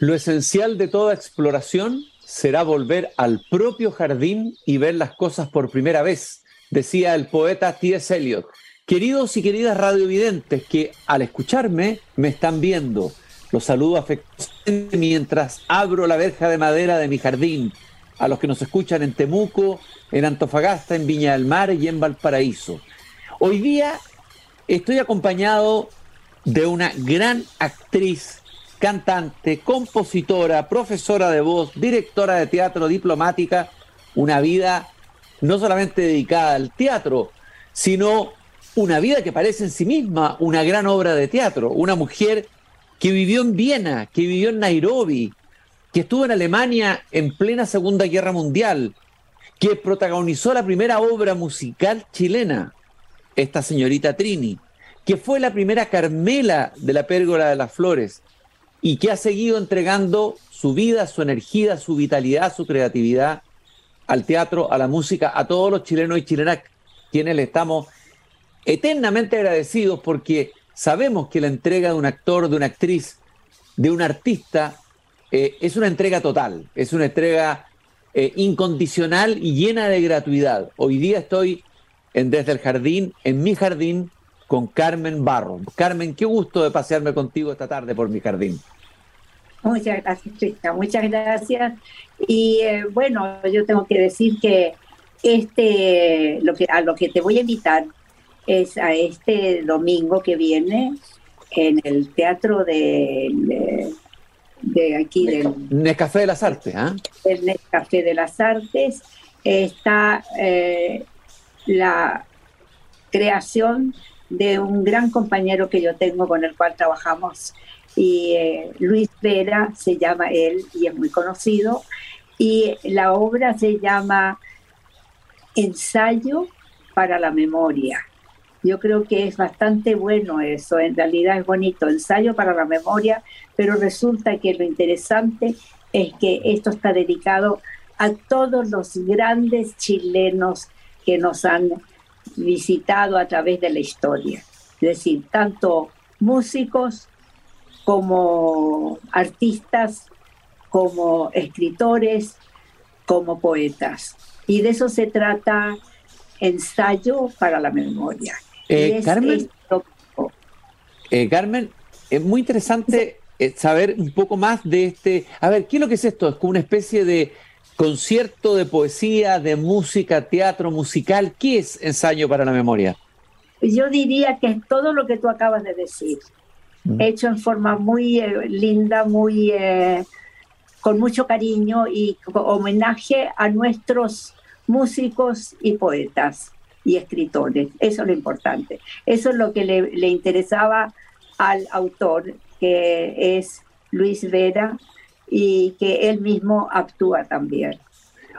Lo esencial de toda exploración será volver al propio jardín y ver las cosas por primera vez, decía el poeta T.S. Eliot. Queridos y queridas radiovidentes que al escucharme me están viendo, los saludo afectuosamente mientras abro la verja de madera de mi jardín, a los que nos escuchan en Temuco, en Antofagasta, en Viña del Mar y en Valparaíso. Hoy día estoy acompañado de una gran actriz, cantante, compositora, profesora de voz, directora de teatro, diplomática, una vida no solamente dedicada al teatro, sino una vida que parece en sí misma una gran obra de teatro, una mujer que vivió en Viena, que vivió en Nairobi, que estuvo en Alemania en plena Segunda Guerra Mundial, que protagonizó la primera obra musical chilena, esta señorita Trini, que fue la primera Carmela de la Pérgola de las Flores y que ha seguido entregando su vida, su energía, su vitalidad, su creatividad al teatro, a la música, a todos los chilenos y chilenas, quienes le estamos eternamente agradecidos porque sabemos que la entrega de un actor, de una actriz, de un artista, eh, es una entrega total, es una entrega eh, incondicional y llena de gratuidad. Hoy día estoy en Desde el Jardín, en mi jardín, con Carmen Barro. Carmen, qué gusto de pasearme contigo esta tarde por mi jardín. Muchas gracias, Trista, muchas gracias. Y eh, bueno, yo tengo que decir que este, lo que, a lo que te voy a invitar es a este domingo que viene en el Teatro de, de, aquí del... Nescafé de las Artes, ¿ah? El Nescafé de las Artes está eh, la creación de un gran compañero que yo tengo con el cual trabajamos y eh, Luis Vera se llama él y es muy conocido y la obra se llama Ensayo para la Memoria. Yo creo que es bastante bueno eso, en realidad es bonito, ensayo para la memoria, pero resulta que lo interesante es que esto está dedicado a todos los grandes chilenos que nos han visitado a través de la historia. Es decir, tanto músicos como artistas, como escritores, como poetas. Y de eso se trata ensayo para la memoria. Eh, Carmen, eh, Carmen, es muy interesante eh, saber un poco más de este. A ver, ¿qué es lo que es esto? Es como una especie de concierto de poesía, de música, teatro musical. ¿Qué es ensayo para la memoria? Yo diría que es todo lo que tú acabas de decir, mm. hecho en forma muy linda, muy con mucho cariño y homenaje a nuestros músicos y poetas y escritores. Eso es lo importante. Eso es lo que le, interesaba al autor, que es Luis Vera, y que él mismo actúa también.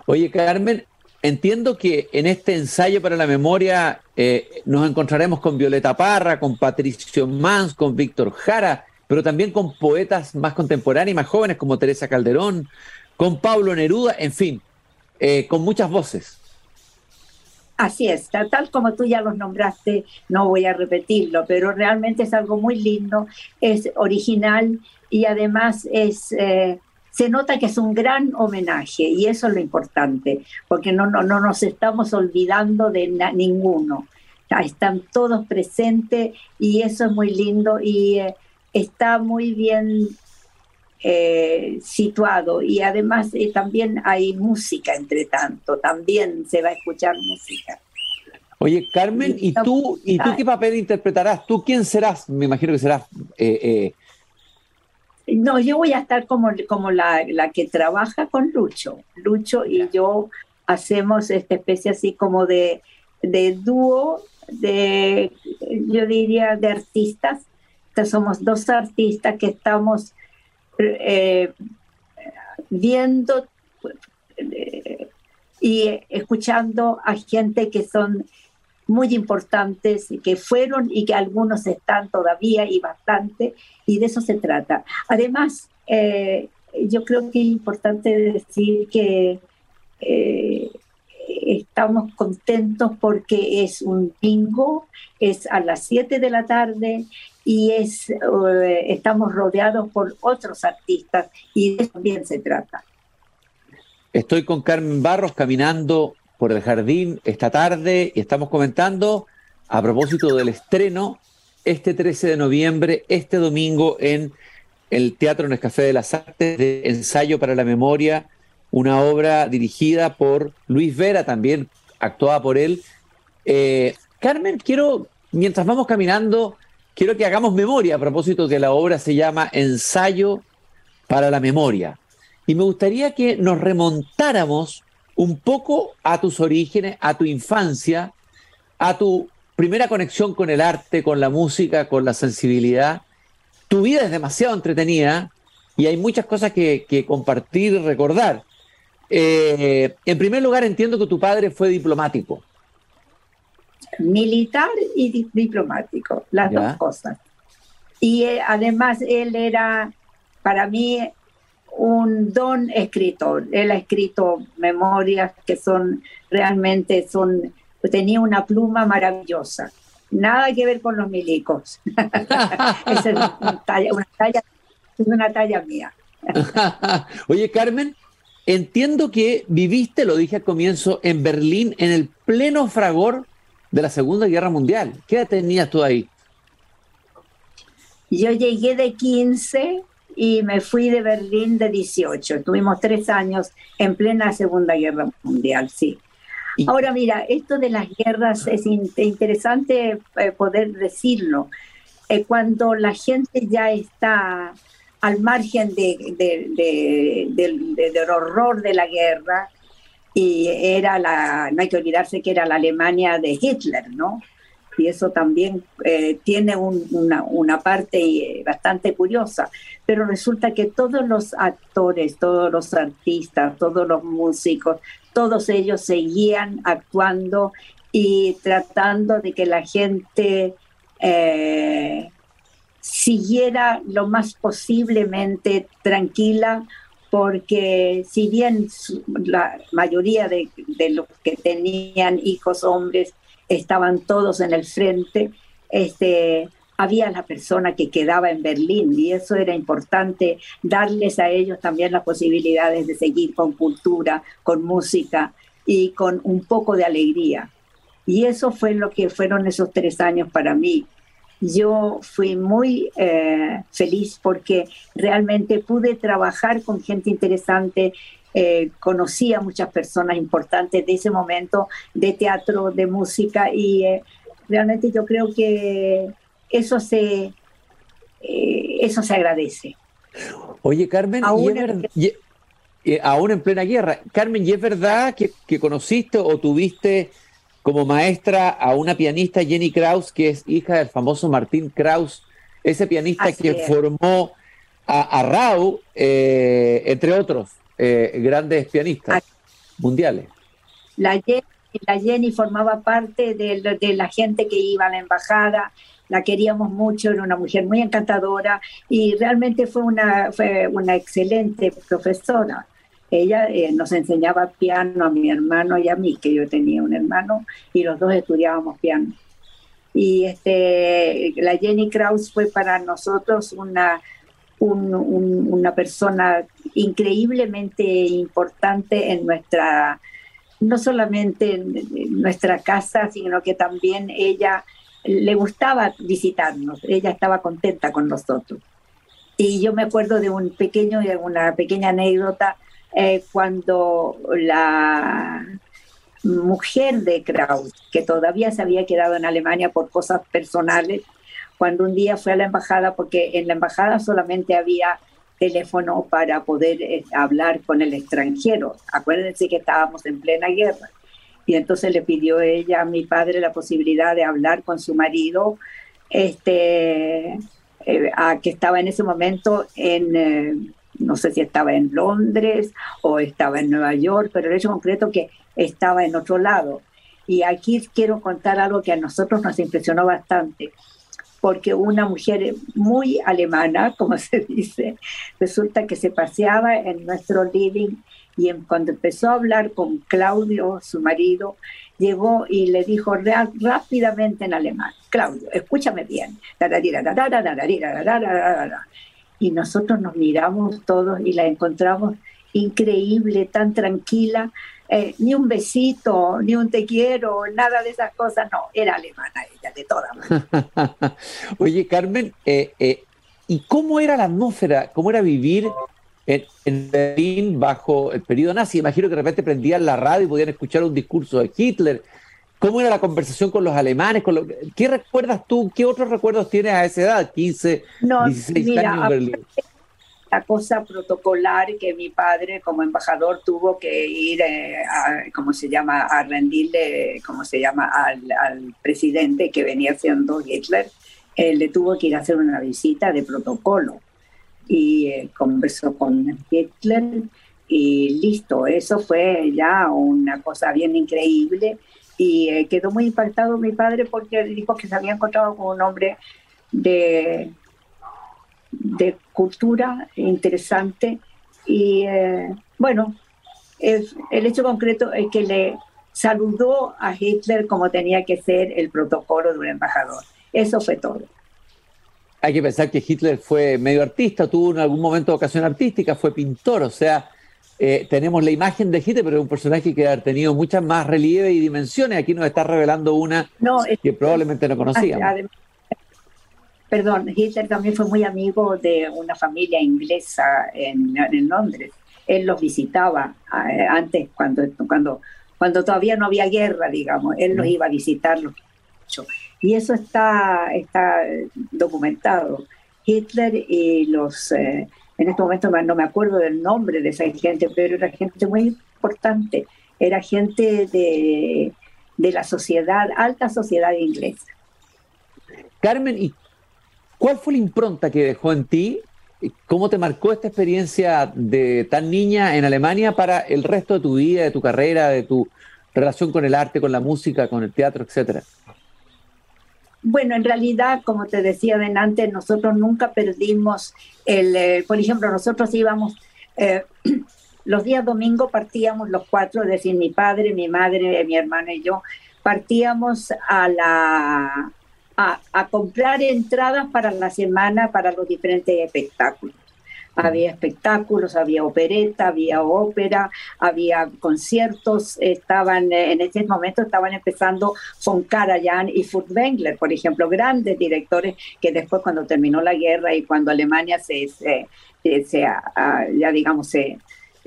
Oye, Carmen, entiendo que en este ensayo para la memoria eh, nos encontraremos con Violeta Parra, con Patricio Mans, con Víctor Jara, pero también con poetas más contemporáneos y más jóvenes como Teresa Calderón, con Pablo Neruda, en fin, eh, con muchas voces. Así es, tal, como tú ya los nombraste, no voy a repetirlo, pero realmente es algo muy lindo, es original y además es... Eh, se nota que es un gran homenaje y eso es lo importante, porque no, no, no nos estamos olvidando de ninguno. Están todos presentes y eso es muy lindo y eh, está muy bien eh, situado y además eh, también hay música entre tanto, también se va a escuchar música. Oye, Carmen, ¿y tú, ¿y tú qué papel interpretarás? ¿Tú quién serás? Me imagino que serás... No, yo voy a estar como, como la, la, que trabaja con Lucho. Lucho y yo hacemos esta especie así como de, de dúo, de, yo diría, de artistas. Entonces somos dos artistas que estamos eh, viendo eh, y escuchando a gente que son muy importantes, que fueron y que algunos están todavía y bastante, y de eso se trata. Además, eh, yo creo que es importante decir que estamos contentos porque es un bingo, es a las 7 de la tarde y es, eh, estamos rodeados por otros artistas y de eso también se trata. Estoy con Carmen Barros caminando por el jardín esta tarde y estamos comentando a propósito del estreno este 13 de noviembre, este domingo en el Teatro Nescafé de las Artes de Ensayo para la Memoria, una obra dirigida por Luis Vera, también actuada por él. Eh, Carmen, quiero, mientras vamos caminando, quiero que hagamos memoria a propósito de que la obra se llama Ensayo para la Memoria. Y me gustaría que nos remontáramos un poco a tus orígenes, a tu infancia, a tu primera conexión con el arte, con la música, con la sensibilidad. Tu vida es demasiado entretenida y hay muchas cosas que, compartir y recordar. Eh, en primer lugar, entiendo que tu padre fue diplomático. Militar y diplomático, las dos cosas. Y eh, además él era, para mí, un don escritor. Él ha escrito memorias que son realmente, son, tenía una pluma maravillosa. Nada que ver con los milicos. es una talla, es una talla mía. Oye, Carmen, entiendo que viviste, lo dije al comienzo, en Berlín en el pleno fragor de la Segunda Guerra Mundial. ¿Qué edad tenías tú ahí? Yo llegué de 15 y me fui de Berlín de 18. Tuvimos tres años en plena Segunda Guerra Mundial, sí. Ahora mira, esto de las guerras es interesante eh, poder decirlo. Eh, cuando la gente ya está al margen de, del horror de la guerra, y era la, no hay que olvidarse que era la Alemania de Hitler, ¿no? Y eso también eh, tiene una, parte eh, bastante curiosa, pero resulta que todos los actores, todos los artistas, todos los músicos, todos ellos seguían actuando y tratando de que la gente eh, siguiera lo más posiblemente tranquila porque si bien la mayoría de, los que tenían hijos hombres estaban todos en el frente, este, había la persona que quedaba en Berlín y eso era importante, darles a ellos también las posibilidades de seguir con cultura, con música y con un poco de alegría. Y eso fue lo que fueron esos tres años para mí. Yo fui muy eh, feliz porque realmente pude trabajar con gente interesante, eh, conocí a muchas personas importantes de ese momento de teatro, de música y eh, realmente yo creo que eso se, eh, eso se agradece. Oye, Carmen, aún, en plena guerra, Carmen, ¿y es verdad que, conociste o tuviste como maestra a una pianista, Jenny Kraus, que es hija del famoso Martín Kraus, ese pianista que formó a, a Rau, entre otros? Eh, grandes pianistas mundiales. La Jenny, la Jenny formaba parte de, de, la gente que iba a la embajada, la queríamos mucho, era una mujer muy encantadora y realmente fue una, fue una excelente profesora. Ella eh, nos enseñaba piano a mi hermano y a mí, que yo tenía un hermano y los dos estudiábamos piano. Y este, la Jenny Kraus fue para nosotros una una persona increíblemente importante en nuestra, no solamente en nuestra casa, sino que también ella le gustaba visitarnos, ella estaba contenta con nosotros. Y yo me acuerdo de un pequeño, una pequeña anécdota eh, cuando la mujer de Kraus, que todavía se había quedado en Alemania por cosas personales, cuando un día fue a la embajada, porque en la embajada solamente había teléfono para poder eh, hablar con el extranjero. Acuérdense que estábamos en plena guerra. Y entonces le pidió ella a mi padre la posibilidad de hablar con su marido, este, eh, que estaba en ese momento en, eh, no sé si estaba en Londres o estaba en Nueva York, pero el hecho concreto que estaba en otro lado. Y aquí quiero contar algo que a nosotros nos impresionó bastante porque una mujer muy alemana, como se dice, resulta que se paseaba en nuestro living y cuando empezó a hablar con Claudio, su marido, llegó y le dijo rápidamente en alemán, Claudio, escúchame bien. Y nosotros nos miramos todos y la encontramos increíble, tan tranquila, eh, ni un besito, ni un te quiero, nada de esas cosas, no, era alemana ella, de todas maneras. Oye, Carmen, eh, eh, ¿y cómo era la atmósfera, cómo era vivir en, Berlín bajo el periodo nazi? Imagino que de repente prendían la radio y podían escuchar un discurso de Hitler. ¿Cómo era la conversación con los alemanes? Con ¿Qué recuerdas tú? ¿Qué otros recuerdos tienes a esa edad? 15, 16 años en Berlín la cosa protocolar que mi padre como embajador tuvo que ir, eh, a, ¿cómo se llama?, a rendirle, ¿cómo se llama?, al, presidente que venía siendo Hitler, eh, le tuvo que ir a hacer una visita de protocolo y eh, conversó con Hitler y listo, eso fue ya una cosa bien increíble y quedó muy impactado mi padre porque dijo que se había encontrado con un hombre de de cultura interesante y eh, bueno, el hecho concreto es que le saludó a Hitler como tenía que ser el protocolo de un embajador. Eso fue todo. Hay que pensar que Hitler fue medio artista, tuvo en algún momento ocasión artística, fue pintor, o sea, eh, tenemos la imagen de Hitler, pero es un personaje que ha tenido muchas más relieve y dimensiones. Aquí nos está revelando una que probablemente no conocíamos. Perdón, Hitler también fue muy amigo de una familia inglesa en, Londres. Él los visitaba eh, antes, cuando, cuando, cuando todavía no había guerra, digamos. Él los iba a visitar. Y eso está, está documentado. Hitler y los... Eh, en este momento no me acuerdo del nombre de esa gente, pero era gente muy importante. Era gente de, de la sociedad, alta sociedad inglesa. Carmen, ¿y ¿Cuál fue la impronta que dejó en ti? ¿Cómo te marcó esta experiencia de tan niña en Alemania para el resto de tu vida, de tu carrera, de tu relación con el arte, con la música, con el teatro, etcétera? Bueno, en realidad, como te decía antes, nosotros nunca perdimos el, eh, por ejemplo, nosotros íbamos, eh, los días domingos partíamos los cuatro, es decir, mi padre, mi madre, mi hermana y yo, partíamos a la, a, comprar entradas para la semana para los diferentes espectáculos. Había espectáculos, había opereta, había ópera, había conciertos, estaban en ese momento estaban empezando von Karajan y Furtwängler, por ejemplo, grandes directores que después cuando terminó la guerra y cuando Alemania se, se, ya digamos se,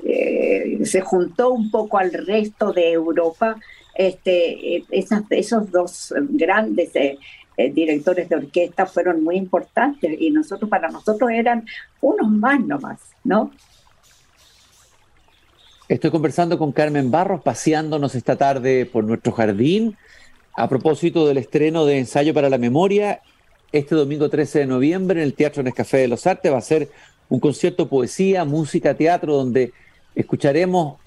eh, se juntó un poco al resto de Europa, este, eh, esas, esos dos grandes eh, eh, directores de orquesta fueron muy importantes y nosotros para nosotros eran unos más nomás, ¿no? Estoy conversando con Carmen Barros, paseándonos esta tarde por nuestro jardín, a propósito del estreno de Ensayo para la Memoria, este domingo 13 de noviembre en el Teatro Nescafé de los Artes va a ser un concierto poesía, música, teatro, donde escucharemos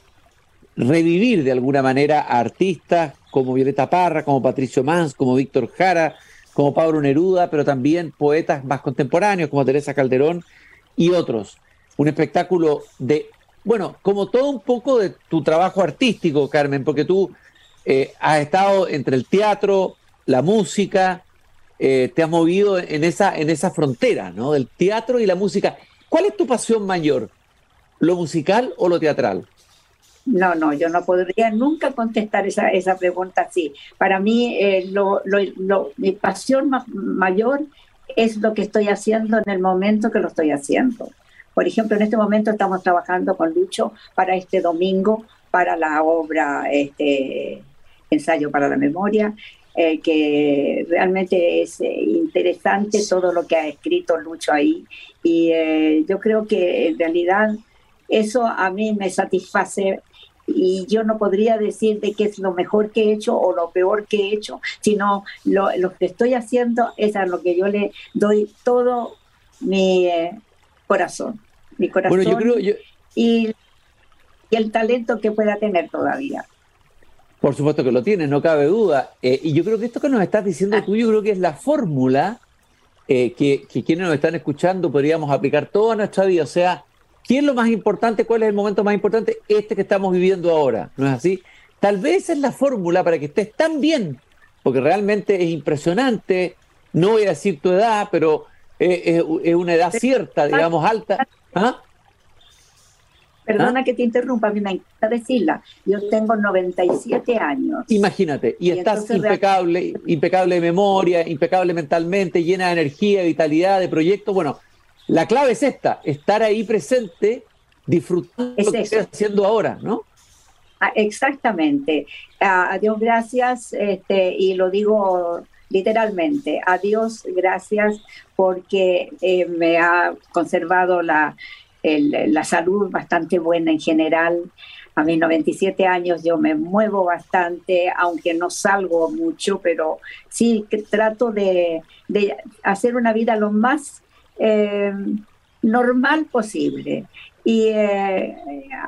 revivir de alguna manera a artistas como Violeta Parra, como Patricio Mans, como Víctor Jara, como Pablo Neruda, pero también poetas más contemporáneos como Teresa Calderón y otros. Un espectáculo de, bueno, como todo un poco de tu trabajo artístico, Carmen, porque tú eh, has estado entre el teatro, la música, eh, te has movido en esa, en esa frontera, ¿no? Del teatro y la música. ¿Cuál es tu pasión mayor? ¿Lo musical o lo teatral? No, no, yo no podría nunca contestar esa, esa pregunta así. Para mí, eh, lo, lo, mi pasión mayor es lo que estoy haciendo en el momento que lo estoy haciendo. Por ejemplo, en este momento estamos trabajando con Lucho para este domingo, para la obra este, Ensayo para la Memoria, eh, que realmente es eh, interesante todo lo que ha escrito Lucho ahí. Y yo creo que en realidad eso a mí me satisface y yo no podría decir de qué es lo mejor que he hecho o lo peor que he hecho, sino lo, que estoy haciendo es a lo que yo le doy todo mi eh, corazón, mi corazón y, el talento que pueda tener todavía. Por supuesto que lo tiene, no cabe duda. Eh, y yo creo que esto que nos estás diciendo ah. tú, yo creo que es la fórmula eh, que, que, quienes nos están escuchando podríamos aplicar toda nuestra vida. O sea, ¿qué es lo más importante? ¿Cuál es el momento más importante? Este que estamos viviendo ahora, ¿no es así? Tal vez es la fórmula para que estés tan bien, porque realmente es impresionante. No voy a decir tu edad, pero es, es una edad cierta, digamos, alta. ¿Ah? Perdona ¿Ah? que te interrumpa, a mí me encanta decirla. Yo tengo 97 años. Imagínate, y, estás impecable, impecable de memoria, impecable mentalmente, llena de energía, de vitalidad, de proyectos. Bueno, la clave es esta, estar ahí presente, disfrutando lo que estás haciendo ahora, ¿no? Ah, exactamente. A Dios gracias, este, y lo digo literalmente, a Dios gracias porque eh, me ha conservado la, la salud bastante buena en general. A mis 97 años yo me muevo bastante, aunque no salgo mucho, pero sí que trato de, hacer una vida lo más eh, normal posible. Y eh,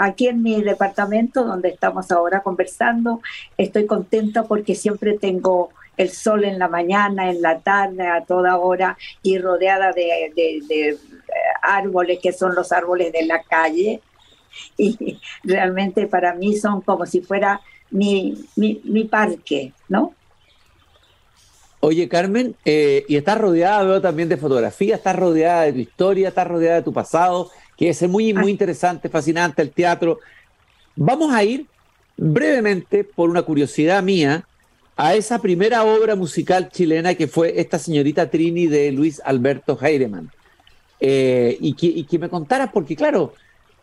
aquí en mi departamento, donde estamos ahora conversando, estoy contenta porque siempre tengo el sol en la mañana, en la tarde, a toda hora y rodeada de, eh, árboles que son los árboles de la calle. Y realmente para mí son como si fuera mi, mi, parque, ¿no? Oye, Carmen, eh, y estás rodeada, veo también de fotografía, estás rodeada de tu historia, estás rodeada de tu pasado, que es muy, muy interesante, fascinante el teatro. Vamos a ir brevemente, por una curiosidad mía, a esa primera obra musical chilena que fue esta señorita Trini de Luis Alberto Heidemann. Eh, y, que, me contaras, porque claro,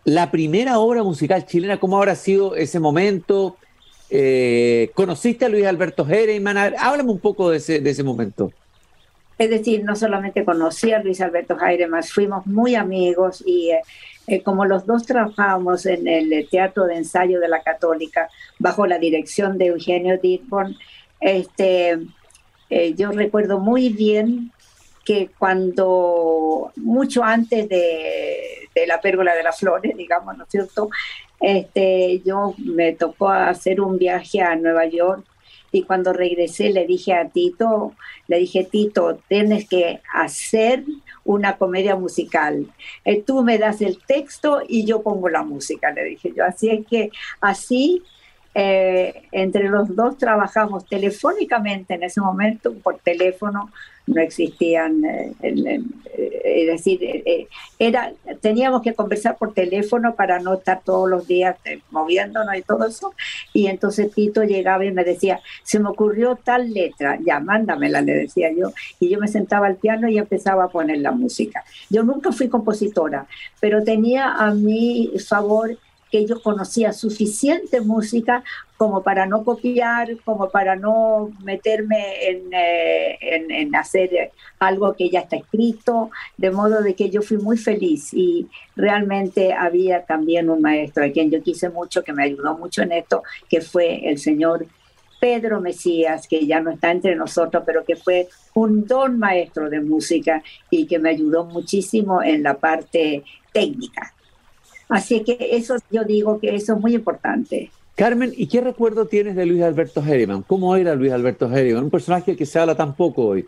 la primera obra musical chilena, ¿cómo habrá sido ese momento? Eh, ¿Conociste a Luis Alberto Heidemann? Háblame un poco de ese, de momento. Es decir, no solamente conocí a Luis Alberto Heidemann, fuimos muy amigos y eh, como los dos trabajábamos en el Teatro de Ensayo de la Católica bajo la dirección de Eugenio Dittborn, este, eh, yo recuerdo muy bien que cuando, mucho antes de, la pérgola de las flores, digamos, ¿no es cierto? Este, yo me tocó hacer un viaje a Nueva York y cuando regresé le dije a Tito, le dije, Tito, tienes que hacer una comedia musical. Eh, tú me das el texto y yo pongo la música, le dije yo. Así es que así eh, entre los dos trabajamos telefónicamente en ese momento, por teléfono, no existían, eh, eh, es decir, era, teníamos que conversar por teléfono para no estar todos los días moviéndonos y todo eso. Y entonces Tito llegaba y me decía, se me ocurrió tal letra, ya mándamela, le decía yo. Y yo me sentaba al piano y empezaba a poner la música. Yo nunca fui compositora, pero tenía a mi favor que yo conocía suficiente música como para no copiar, como para no meterme en, eh, en, hacer algo que ya está escrito, de modo de que yo fui muy feliz y realmente había también un maestro a quien yo quise mucho, que me ayudó mucho en esto, que fue el señor Pedro Mesías, que ya no está entre nosotros, pero que fue un don maestro de música y que me ayudó muchísimo en la parte técnica. Así que eso yo digo que eso es muy importante. Carmen, ¿y qué recuerdo tienes de Luis Alberto Herriman? ¿Cómo era Luis Alberto Herriman? Un personaje que se habla tan poco hoy.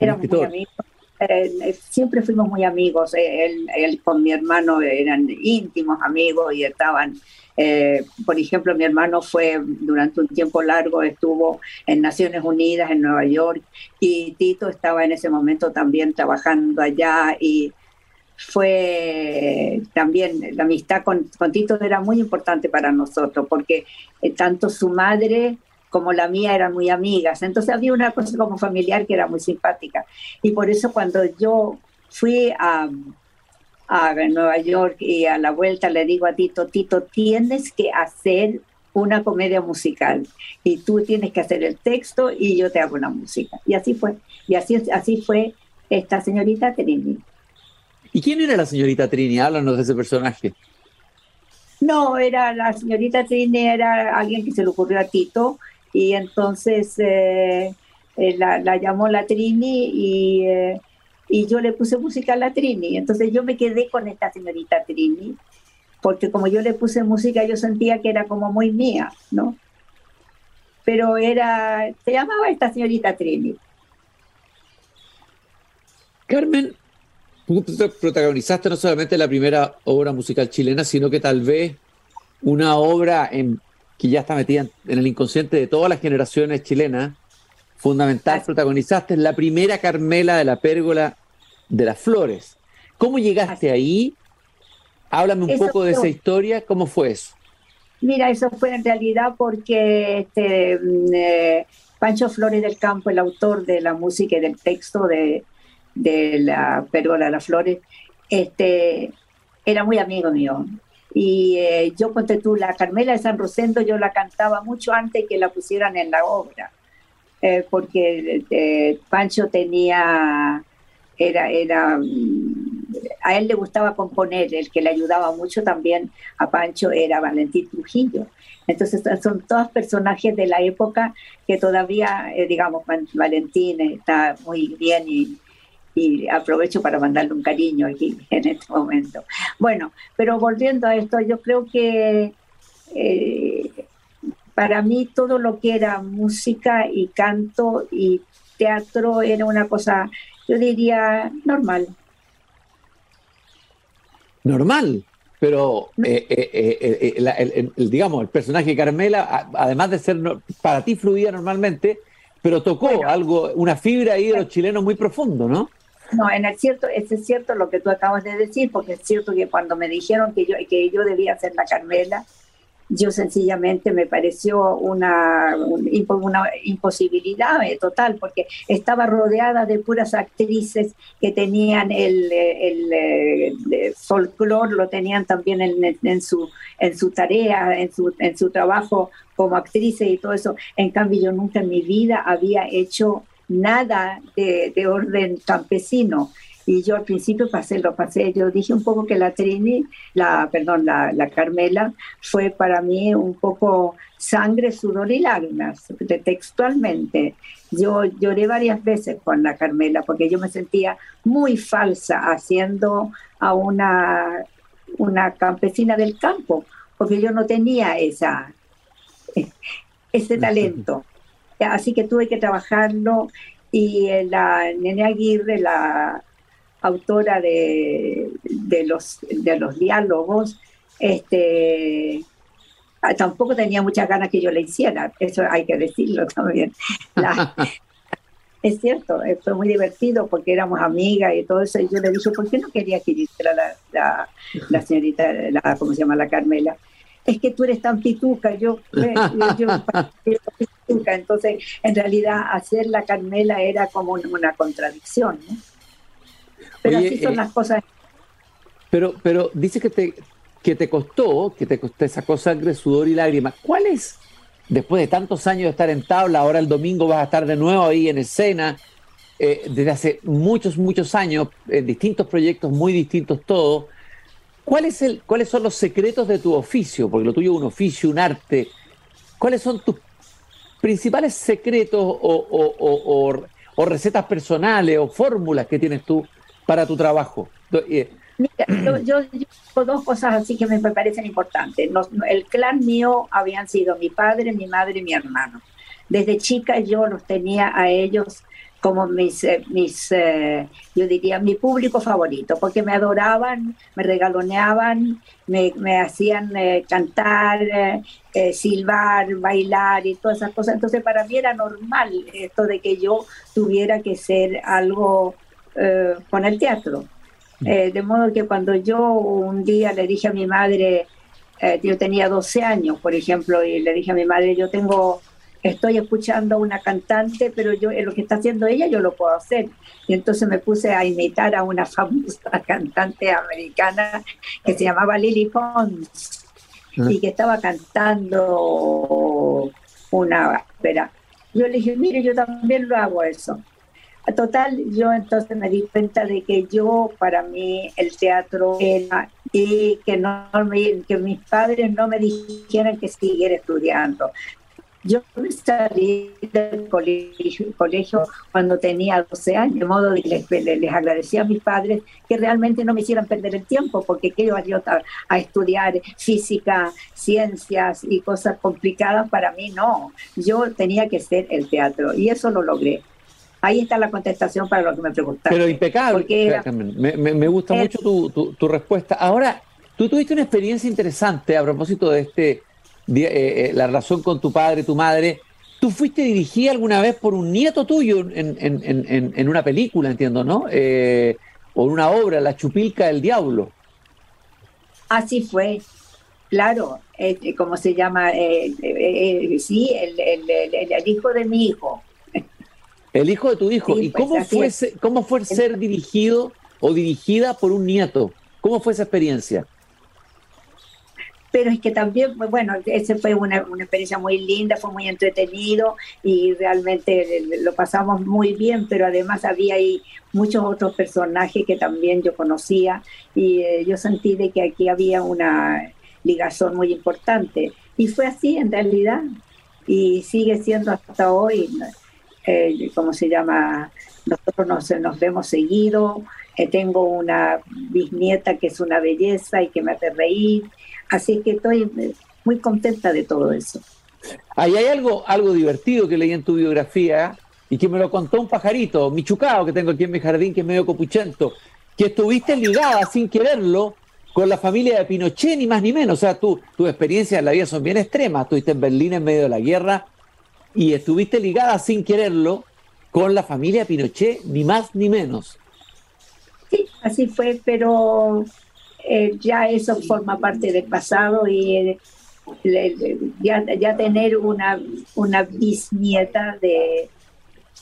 Era muy amigo. Eh, eh, siempre fuimos muy amigos. Eh, él, con mi hermano eran íntimos amigos y estaban, por ejemplo, mi hermano fue durante un tiempo largo, estuvo en Naciones Unidas, en Nueva York, y Tito estaba en ese momento también trabajando allá y fue también la amistad con, Tito era muy importante para nosotros porque eh, tanto su madre como la mía eran muy amigas. Entonces había una cosa como familiar que era muy simpática. Y por eso cuando yo fui a, a Nueva York y a la vuelta le digo a Tito, Tito, tienes que hacer una comedia musical y tú tienes que hacer el texto y yo te hago la música. Y así fue. Y así, así fue esta señorita. ¿Y quién era la señorita Trini? Háblanos de ese personaje. No, era la señorita Trini, era alguien que se le ocurrió a Tito y entonces eh, eh, la, llamó la Trini y, eh, y, yo le puse música a la Trini. Entonces yo me quedé con esta señorita Trini porque como yo le puse música yo sentía que era como muy mía, ¿no? Pero era, se llamaba esta señorita Trini. Carmen, tú protagonizaste no solamente la primera obra musical chilena, sino que tal vez una obra en, que ya está metida en el inconsciente de todas las generaciones chilenas, fundamental, protagonizaste la primera Carmela de la Pérgola de las Flores. ¿Cómo llegaste ahí? Háblame un poco de esa historia, ¿cómo fue eso? Mira, eso fue en realidad porque este, mm, eh, Pancho Flores del Campo, el autor de la música y del texto de, de la Pérgola de las Flores, este, era muy amigo mío. Y eh, yo conté tú, la Carmela de San Rosendo, yo la cantaba mucho antes que la pusieran en la obra, eh, porque Pancho tenía era, era, a él le gustaba componer, el que le ayudaba mucho también a Pancho era Valentín Trujillo. Entonces son todos personajes de la época que todavía, eh, digamos, Valentín está muy bien y, aprovecho para mandarle un cariño aquí en este momento. Bueno, pero volviendo a esto, yo creo que eh, para mí todo lo que era música y canto y teatro era una cosa yo diría normal. Normal, pero eh, eh, eh, el, digamos, el personaje de Carmela, además de ser para ti fluía normalmente, pero tocó algo, una fibra ahí de los chilenos muy profundo, ¿no? No, en el cierto, es cierto lo que tú acabas de decir, porque es cierto que cuando me dijeron que yo, que yo debía ser la Carmela, yo sencillamente me pareció una, imposibilidad eh, total, porque estaba rodeada de puras actrices que tenían el, el, el folclore, lo tenían también en, en, su, en su tarea, en su, en su trabajo como actrices y todo eso. En cambio, yo nunca en mi vida había hecho nada de, de orden campesino. Y yo al principio pasé, lo pasé, yo dije un poco que la Trini, la, perdón, la, la Carmela, fue para mí un poco sangre, sudor y lágrimas, textualmente. Yo lloré varias veces con la Carmela porque yo me sentía muy falsa haciendo a una, una campesina del campo, porque yo no tenía esa, ese talento. Así que tuve que trabajarlo y la Nene Aguirre, la, autora de, de, los, de los diálogos, este, ah, tampoco tenía muchas ganas que yo le hiciera, eso hay que decirlo también. es cierto, eh, fue muy divertido porque éramos amigas y todo eso, y yo le dije, ¿por qué no quería que hiciera la, la, la señorita, ¿cómo se llama? La Carmela. Es que tú eres tan pituca, yo, yo, entonces en realidad hacer la Carmela era como una contradicción, ¿no? Pero así son eh, las cosas. Pero, pero dice que te, que te costó, que te costó esa cosa sangre, sudor y lágrimas. ¿Cuál es, después de tantos años de estar en tabla, ahora el domingo vas a estar de nuevo ahí en escena, eh, desde hace muchos, muchos años, en distintos proyectos muy distintos todos? ¿Cuál es el, ¿Cuáles son los secretos de tu oficio? Porque lo tuyo es un oficio, un arte. ¿Cuáles son tus principales secretos o, o recetas personales o fórmulas que tienes tú para tu trabajo? Eh, Mira, yo, yo, dos cosas así que me parecen importantes. el clan mío habían sido mi padre, mi madre y mi hermano. Desde chica yo los tenía a ellos como mis, eh, mis eh, yo diría, mi público favorito, porque me adoraban, me regaloneaban, me, me hacían cantar, silbar, bailar y todas esas cosas. Entonces para mí era normal esto de que yo tuviera que ser algo eh, con el teatro. Mm. Eh, de modo que cuando yo un día le dije a mi madre, eh, yo tenía 12 años, por ejemplo, y le dije a mi madre, yo tengo, estoy escuchando a una cantante, pero yo lo que está haciendo ella yo lo puedo hacer. Y entonces me puse a imitar a una famosa cantante americana que se llamaba Lily Pons ah. y que estaba cantando una espera. Yo le dije, mire, yo también lo hago eso. Total, yo entonces me di cuenta de que yo, para mí, el teatro era y que, no que mis padres no me dijeran que siguiera estudiando. Yo salí del colegio, colegio, cuando tenía 12 años, de modo que les, les, agradecía a mis padres que realmente no me hicieran perder el tiempo, porque que yo a, a estudiar física, ciencias y cosas complicadas, para mí no. Yo tenía que ser el teatro y eso lo logré. Ahí está la contestación para lo que me preguntaste. Pero impecable. me, gusta mucho tu, respuesta. Ahora, tú tuviste una experiencia interesante a propósito de este, eh, eh, la relación con tu padre, tu madre. ¿Tú fuiste dirigida alguna vez por un nieto tuyo en, una película, entiendo, ¿no? Eh, o en una obra, La Chupilca del Diablo. Así fue, claro, eh, ¿cómo se llama? Eh, eh, sí, el, hijo de mi hijo. El hijo de tu hijo. ¿Y pues, cómo fue, cómo fue ser dirigido o dirigida por un nieto? ¿Cómo fue esa experiencia? Pero es que también, bueno, ese fue una, una, experiencia muy linda, fue muy entretenido y realmente lo pasamos muy bien, pero además había ahí muchos otros personajes que también yo conocía y eh, yo sentí de que aquí había una ligazón muy importante y fue así en realidad y sigue siendo hasta hoy, eh, ¿cómo se llama? Nosotros nos, nos vemos seguido, eh, tengo una bisnieta que es una belleza y que me hace reír Así que estoy muy contenta de todo eso. Ahí hay algo, algo divertido que leí en tu biografía y que me lo contó un pajarito, Michucao, que tengo aquí en mi jardín, que es medio copuchento, que estuviste ligada sin quererlo con la familia de Pinochet, ni más ni menos. O sea, tú, tus experiencias en la vida son bien extremas. Estuviste en Berlín en medio de la guerra y estuviste ligada sin quererlo con la familia de Pinochet, ni más ni menos. Sí, así fue, pero eh, ya eso forma parte del pasado y eh, ya, tener una, una bisnieta de,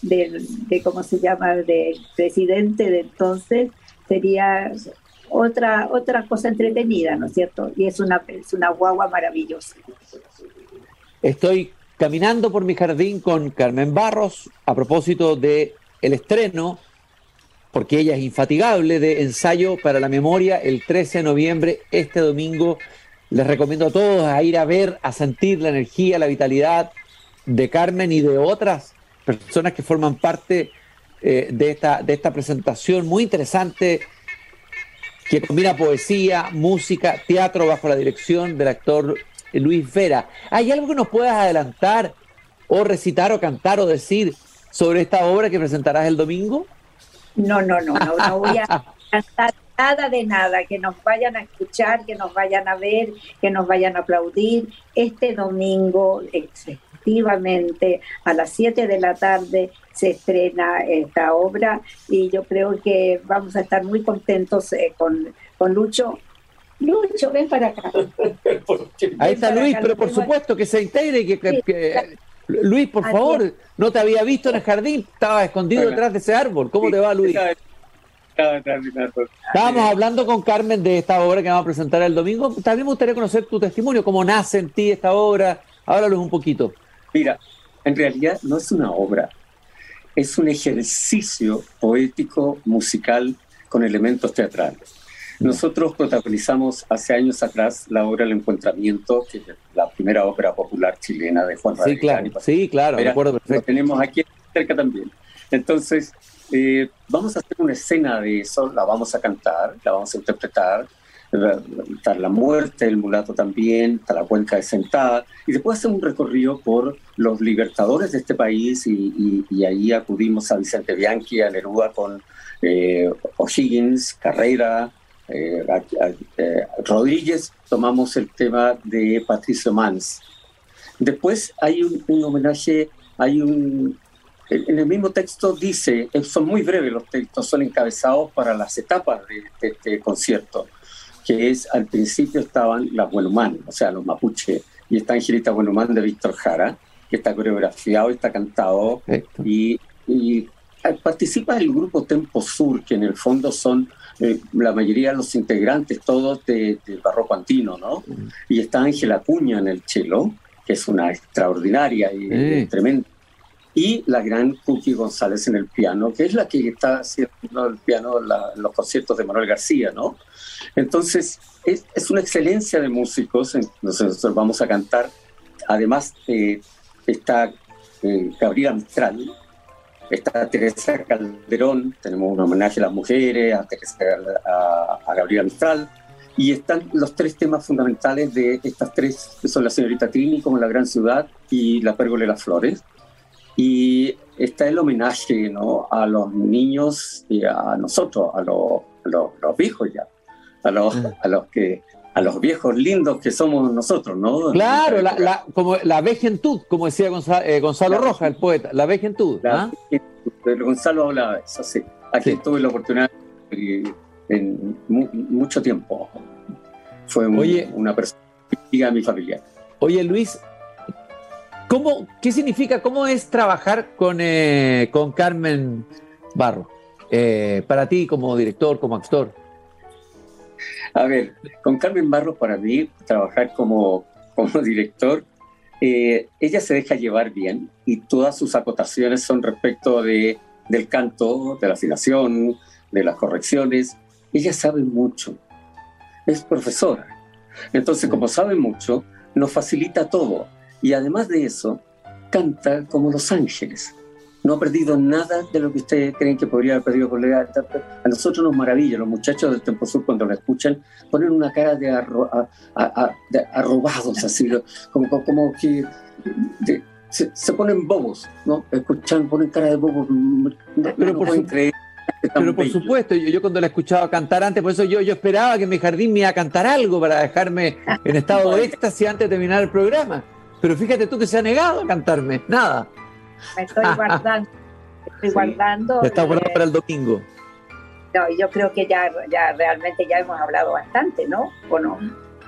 de, ¿cómo se llama?, del presidente de entonces, sería otra, otra cosa entretenida, ¿no es cierto? Y es una, es una guagua maravillosa. Estoy caminando por mi jardín con Carmen Barros a propósito de el estreno porque ella es infatigable, de ensayo para la memoria el 13 de noviembre, este domingo. Les recomiendo a todos a ir a ver, a sentir la energía, la vitalidad de Carmen y de otras personas que forman parte eh, de, esta, de esta presentación muy interesante que combina poesía, música, teatro bajo la dirección del actor Luis Vera. ¿Hay algo que nos puedas adelantar o recitar o cantar o decir sobre esta obra que presentarás el domingo? No, no, no, no, voy a cantar nada de nada, que nos vayan a escuchar, que nos vayan a ver, que nos vayan a aplaudir. Este domingo, efectivamente, a las 7 de la tarde se estrena esta obra y yo creo que vamos a estar muy contentos eh, con, con Lucho. Lucho, ven para acá. Ahí está Luis, pero por supuesto que se integre y que Luis, por favor, no te había visto en el jardín, estaba escondido detrás de ese árbol. ¿Cómo te va, Luis? Estábamos hablando con Carmen de esta obra que vamos a presentar el domingo. También me gustaría conocer tu testimonio, cómo nace en ti esta obra. Háblanos un poquito. Mira, en realidad no es una obra, es un ejercicio poético, musical, con elementos teatrales. Nosotros protagonizamos hace años atrás la obra El Encuentramiento, que es la primera ópera popular chilena de Juan Sí, claro, sí, claro, recuerdo perfecto. Lo tenemos aquí cerca también. Entonces, eh, vamos a hacer una escena de eso, la vamos a cantar, la vamos a interpretar, está la muerte del mulato también, está la cuenca de sentada, y después hacer un recorrido por los libertadores de este país, y, ahí acudimos a Vicente Bianchi, a Neruda con eh, O'Higgins, Carrera, eh, eh, Rodríguez tomamos el tema de Patricio Mans. Después hay un, homenaje, hay un... En el mismo texto dice, eh, son muy breves los textos, son encabezados para las etapas de, este concierto, que es al principio estaban las Buenumán, o sea, los mapuche, y está Angelita Buenumán de Víctor Jara, que está coreografiado está cantado, y, y participa el grupo Tempo Sur, que en el fondo son eh, la mayoría de los integrantes, todos del de barroco antino, ¿no? Mm. Y está Ángela Cuña en el cello, que es una extraordinaria y tremenda. Y la gran Cookie González en el piano, que es la que está haciendo el piano en los conciertos de Manuel García, ¿no? Entonces, es, es una excelencia de músicos. Nosotros vamos a cantar. Además, eh, está eh, Gabriela Mistral, está Teresa Calderón, tenemos un homenaje a las mujeres, a, Teresa, a, Gabriela Mistral, y están los tres temas fundamentales de estas tres, que son la señorita Trini como la gran ciudad y la pérgola de las flores. Y está el homenaje ¿no? a los niños y a nosotros, a, los, los, viejos ya, a los, mm. a los que a los viejos lindos que somos nosotros, ¿no? Claro, la, la, como la vejentud, como decía Gonzalo, eh, Gonzalo Rojas, el poeta, la vejentud. ¿ah? Gonzalo hablaba de eso, sí. Aquí tuve la oportunidad en mucho tiempo. Fue una persona que mi familia. Oye, Luis, ¿cómo, ¿qué significa, cómo es trabajar con, eh, con Carmen Barro? Eh, para ti como director, como actor. A ver, con Carmen Barros para mí, trabajar como, como director, eh, ella se deja llevar bien y todas sus acotaciones son respecto de, del canto, de la afinación, de las correcciones. Ella sabe mucho, es profesora. Entonces, como sabe mucho, nos facilita todo. Y además de eso, canta como los ángeles no ha perdido nada de lo que ustedes creen que podría haber perdido la A nosotros nos maravilla, los muchachos del Tempo Sur cuando lo escuchan ponen una cara de, arrobados, así, como, como que se, ponen bobos, ¿no? Escuchan, ponen cara de bobos. pero por, pero por supuesto, yo, cuando la escuchaba cantar antes, por eso yo, yo esperaba que mi jardín me iba a cantar algo para dejarme en estado de éxtasis antes de terminar el programa. Pero fíjate tú que se ha negado a cantarme, nada. Me estoy guardando. Estoy guardando. está guardando para el domingo. No, yo creo que ya, ya realmente ya hemos hablado bastante, ¿no? ¿O no?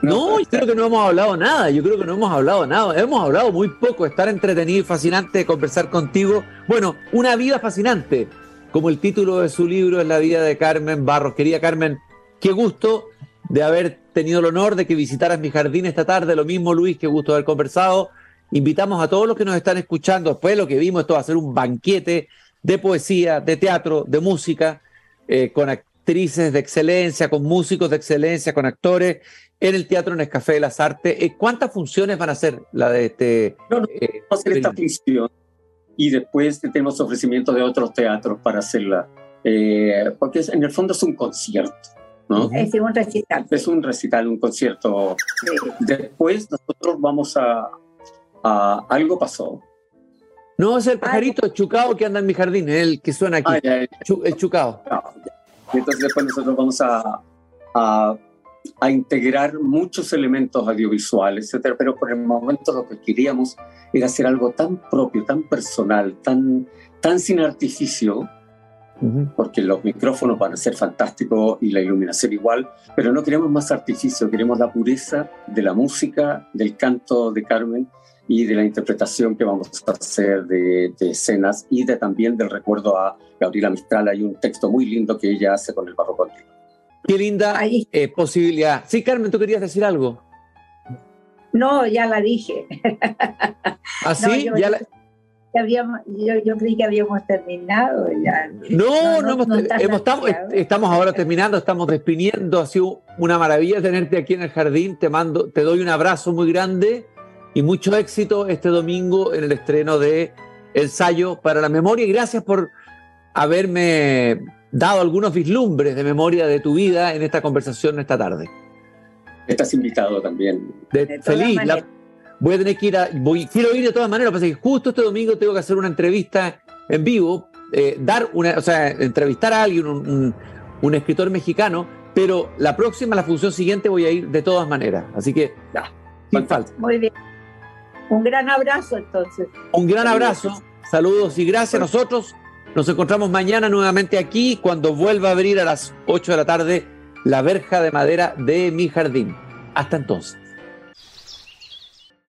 No, yo creo que no hemos hablado nada, yo creo que no hemos hablado nada, hemos hablado muy poco, estar entretenido y fascinante conversar contigo. Bueno, una vida fascinante, como el título de su libro es La vida de Carmen Barros. Querida Carmen, qué gusto de haber tenido el honor de que visitaras mi jardín esta tarde, lo mismo Luis, qué gusto haber conversado. Invitamos a todos los que nos están escuchando, después de lo que vimos, esto va a ser un banquete de poesía, de teatro, de música, eh, con actrices de excelencia, con músicos de excelencia, con actores, en el Teatro Nescafé de las Artes. Eh, ¿Cuántas funciones van a ser la de este? No, no, eh, vamos a hacer esta función y después tenemos ofrecimientos de otros teatros para hacerla, porque en el fondo es un concierto. ¿no? Es un recital. Es un recital, un concierto. Después nosotros vamos a, Ah, algo pasó. No, es el pajarito chucao que anda en mi jardín, el que suena aquí. Ah, el chucao. entonces después nosotros vamos a, a, integrar muchos elementos audiovisuales, etcétera, pero por el momento lo que queríamos era hacer algo tan propio, tan personal, tan, tan sin artificio, porque los micrófonos van a ser fantásticos y la iluminación igual, pero no queremos más artificio, queremos la pureza de la música, del canto de Carmen y de la interpretación que vamos a hacer de, escenas y de también del recuerdo a Gabriela Mistral. Hay un texto muy lindo que ella hace con el barro continuo. Qué linda eh, posibilidad. Sí, Carmen, ¿tú querías decir algo? No, ya la dije. ¿Ah, sí? yo, ¿Ya Habíamos, yo, creí que habíamos terminado ya. No, no, estamos, estamos ahora terminando, estamos despidiendo. Ha sido una maravilla tenerte aquí en el jardín. Te mando, te doy un abrazo muy grande y mucho éxito este domingo en el estreno de Ensayo para la Memoria y gracias por haberme dado algunos vislumbres de memoria de tu vida en esta conversación esta tarde. Estás invitado también. feliz. voy a tener que ir a. Voy, quiero ir de todas maneras, pasa que justo este domingo tengo que hacer una entrevista en vivo, eh, dar una, o sea, entrevistar a alguien, un, un, escritor mexicano, pero la próxima, la función siguiente, voy a ir de todas maneras. Así que, sin falta. Muy bien. Un gran abrazo entonces. Un gran abrazo, saludos y gracias. Nosotros nos encontramos mañana nuevamente aquí cuando vuelva a abrir a las 8 de la tarde la verja de madera de mi jardín. Hasta entonces.